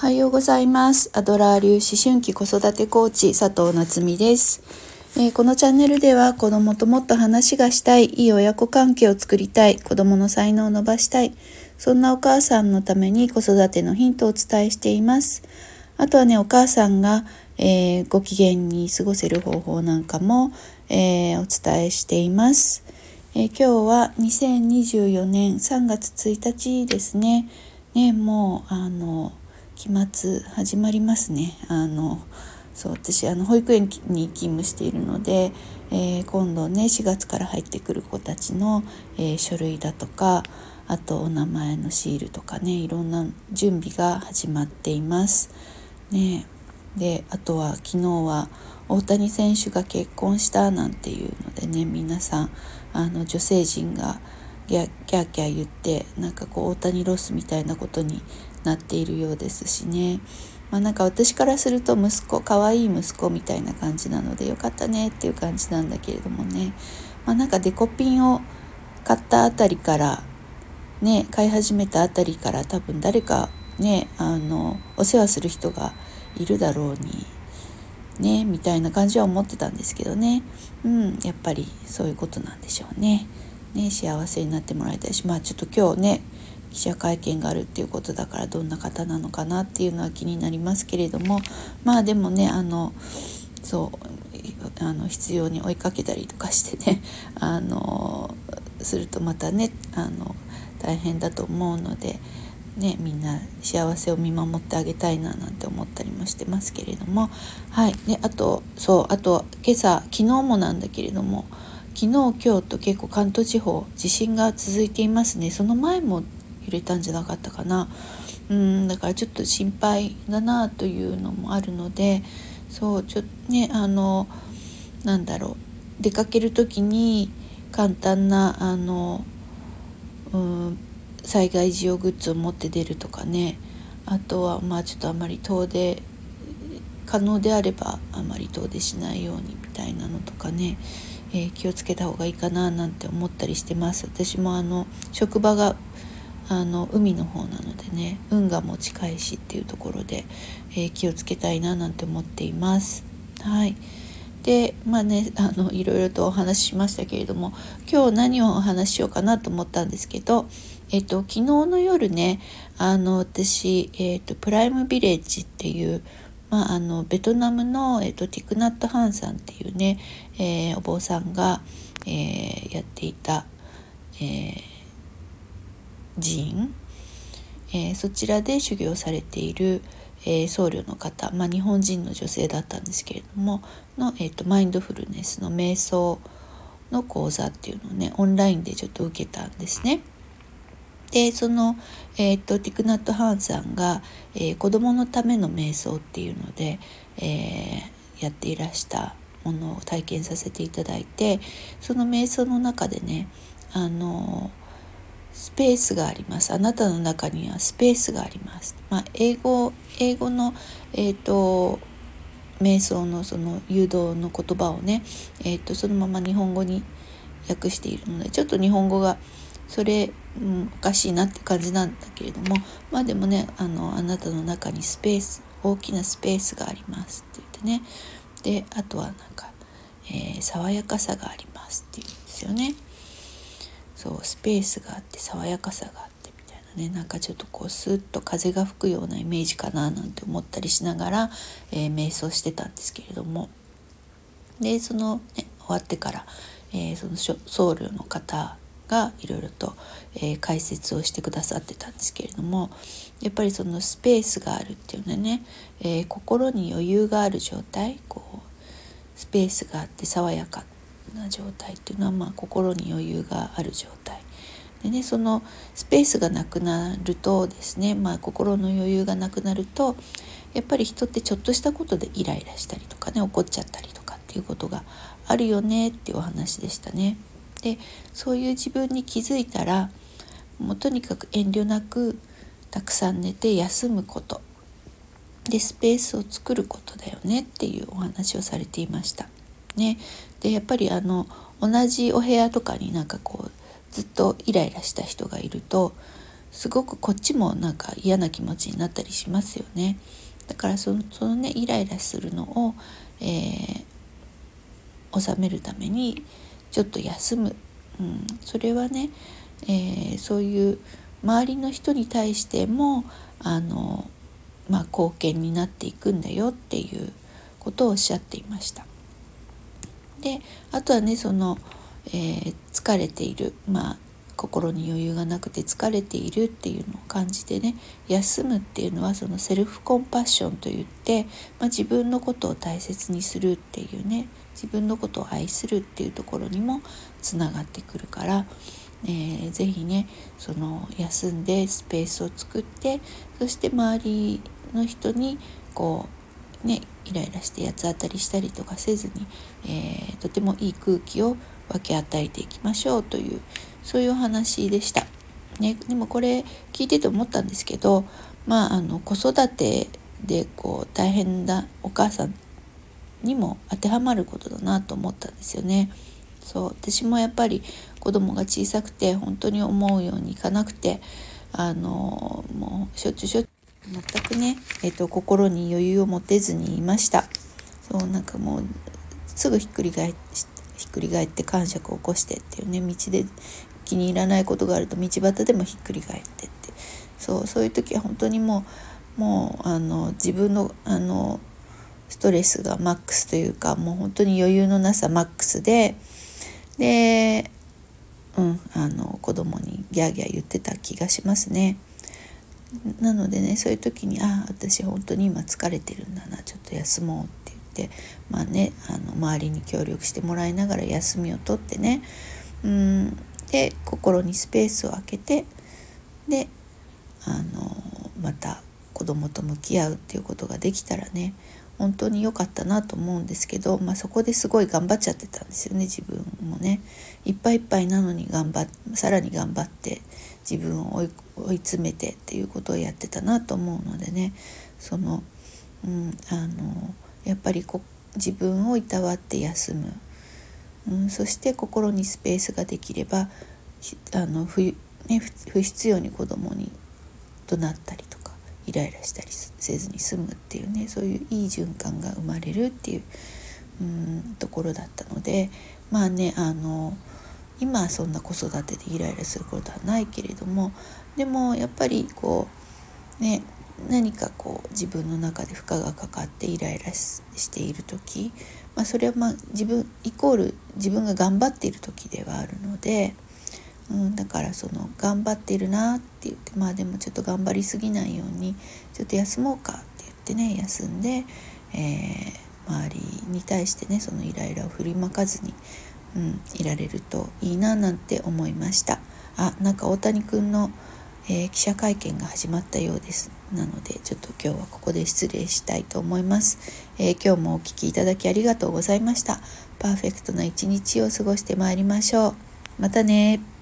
はようございます。アドラー流思春期子育てコーチ佐藤夏実です、えー、このチャンネルでは子供ともっと話がしたいいい親子関係を作りたい子供の才能を伸ばしたいそんなお母さんのために子育てのヒントをお伝えしています。あとはねお母さんが、えー、ご機嫌に過ごせる方法なんかも、えー、お伝えしています、え今日は2024年3月1日ですね。ねもうあの期末始まりますねあのそう私あの保育園に勤務しているので、えー、今度ね4月から入ってくる子たちの、えー、書類だとかあとお名前のシールとかねいろんな準備が始まっています。ね、であとは昨日は大谷選手が結婚したなんていうのでね皆さんあの女性陣がギャキャーキャー言ってなんかこう大谷ロスみたいなことになっているようですしね。まあなんか私からすると息子可愛い息子みたいな感じなのでよかったねっていう感じなんだけれどもね。まあなんかデコピンを買ったあたりからね買い始めたあたりから多分誰かねあのお世話する人がいるだろうにねみたいな感じは思ってたんですけどね。うんやっぱりそういうことなんでしょうね。ね幸せになってもらいたいし。まあちょっと今日ね記者会見があるっていうことだからどんな方なのかなっていうのは気になりますけれどもまあでもねあのそうあの必要に追いかけたりとかしてね あのするとまたねあの大変だと思うので。ね、みんな幸せを見守ってあげたいななんて思ったりもしてますけれどもはいであとそうあと今朝昨日もなんだけれども昨日今日と結構関東地方地震が続いていますねその前も揺れたんじゃなかったかな。うんだからちょっと心配だなというのもあるのでそうちょっとねあのなんだろう。出かける時に簡単なあの、うん、災害時用グッズを持って出るとかね。あとはまあちょっとあまり遠出可能であればあまり遠出しないようにみたいなのとかね、えー、気をつけた方がいいかななんて思ったりしてます。私もあの職場があの海の方なのでね運河も近いしっていうところで、えー、気をつけたいななんて思っています。はいでまあねあのいろいろとお話ししましたけれども今日何をお話ししようかなと思ったんですけど、えっと、昨日の夜ねあの私、えっと、プライムビレッジっていう、まあ、あのベトナムの、えっと、ティクナット・ハンさんっていうね、えー、お坊さんが、えー、やっていた、えー寺院、えー、そちらで修行されている、えー、僧侶の方、まあ、日本人の女性だったんですけれどもの、えーと、マインドフルネスの瞑想の講座っていうのをねオンラインでちょっと受けたんですね。でその、えーと、ティクナット・ハンさんが、えー、子どものための瞑想っていうので、えー、やっていらしたものを体験させていただいてその瞑想の中でねあのスペースがあります。あなたの中にはスペースがあります。まあ、英語英語のえっ、ー、と瞑想のその誘導の言葉をね、えーと、そのまま日本語に訳しているのでちょっと日本語がそれ、うん、おかしいなって感じなんだけれどもまあでもねあのあなたの中にスペース大きなスペースがありますって言ってねであとはなんか、えー、爽やかさがありますって言うんですよね。そうスペースがあって爽やかさがあってみたいなね。なんかちょっとこうスッと風が吹くようなイメージかななんて思ったりしながら、えー、瞑想してたんですけれども。でその、ね、終わってから、えー、その僧侶の方がいろいろと、えー、解説をしてくださってたんですけれどもやっぱりそのスペースがあるっていうのはね、えー、心に余裕がある状態こうスペースがあって爽やかな状態っていうのは、まあ、心に余裕がある状態でねそのスペースがなくなるとですね、まあ、心の余裕がなくなるとやっぱり人ってちょっとしたことでイライラしたりとかね怒っちゃったりとかっていうことがあるよねっていうお話でしたね。でそういう自分に気づいたらもうとにかく遠慮なくたくさん寝て休むことでスペースを作ることだよねっていうお話をされていました。ね、でやっぱりあの同じお部屋とかになんかこうずっとイライラした人がいるとすごくこっちもなんか嫌な気持ちになったりしますよね。だからそのそのねイライラするのを、えー、収めるためにちょっと休む、うん、それはね、えー、そういう周りの人に対してもあの、まあ、貢献になっていくんだよっていうことをおっしゃっていました。であとはねその、えー、疲れている、まあ、心に余裕がなくて疲れているっていうのを感じてね休むっていうのはそのセルフコンパッションといって、まあ、自分のことを大切にするっていうね自分のことを愛するっていうところにもつながってくるから、えー、ぜひねその休んでスペースを作ってそして周りの人にこうねイライラして八つ当たりしたりとかせずに、えー、とてもいい空気を分け与えていきましょうというそういうお話でした。ね、でもこれ聞いてて思ったんですけど、まあ、あの子育てでこう大変なお母さんにも当てはまることだなと思ったんですよね。そう私もやっぱり子供が小さくて本当に思うようにいかなくてあのもうしょっちゅうしょっちゅう全くね、えっと、心に余裕を持てずにいましたそうなんかもうすぐひっくり返ひっくり返って感触を起こしてっていうね道で気に入らないことがあると道端でもひっくり返ってってそうそういう時は本当にもうもうあの自分のあのストレスがマックスというかもう本当に余裕のなさマックスでで、うん、あの子供にギャーギャー言ってた気がしますね。なのでねそういう時に「ああ私本当に今疲れてるんだなちょっと休もう」って言ってまあねあの周りに協力してもらいながら休みを取ってねうんで心にスペースを空けてであのまた子供と向き合うっていうことができたらね本当に良かったなと思うんですけど、まあ、そこですごい頑張っちゃってたんですよね自分もね。いっぱいいっぱいなのに頑張っさらに頑張って自分を追い追い詰めてっていうことをやってたなと思うのでね。その、うん、あのやっぱりこ自分をいたわって休む、うん、そして心にスペースができればあの不,、ね、不必要に子供に怒鳴ったりとかイライラしたりせずに済むっていうねそういういい循環が生まれるっていううんところだったのでまあねあの今そんな子育てでイライラすることはないけれどもでもやっぱりこうね何かこう自分の中で負荷がかかってイライラしている時、まあ、それはまあ自分イコール自分が頑張っている時ではあるので、うん、だからその頑張っているなって言ってまあでもちょっと頑張りすぎないようにちょっと休もうかって言ってね休んで、えー、周りに対してねそのイライラを振りまかずに、うん、いられるといいななんて思いました。あなんか大谷くんのえー、記者会見が始まったようです。なのでちょっと今日はここで失礼したいと思います、えー、今日もお聴きいただきありがとうございました。パーフェクトな一日を過ごしてまいりましょう。またね。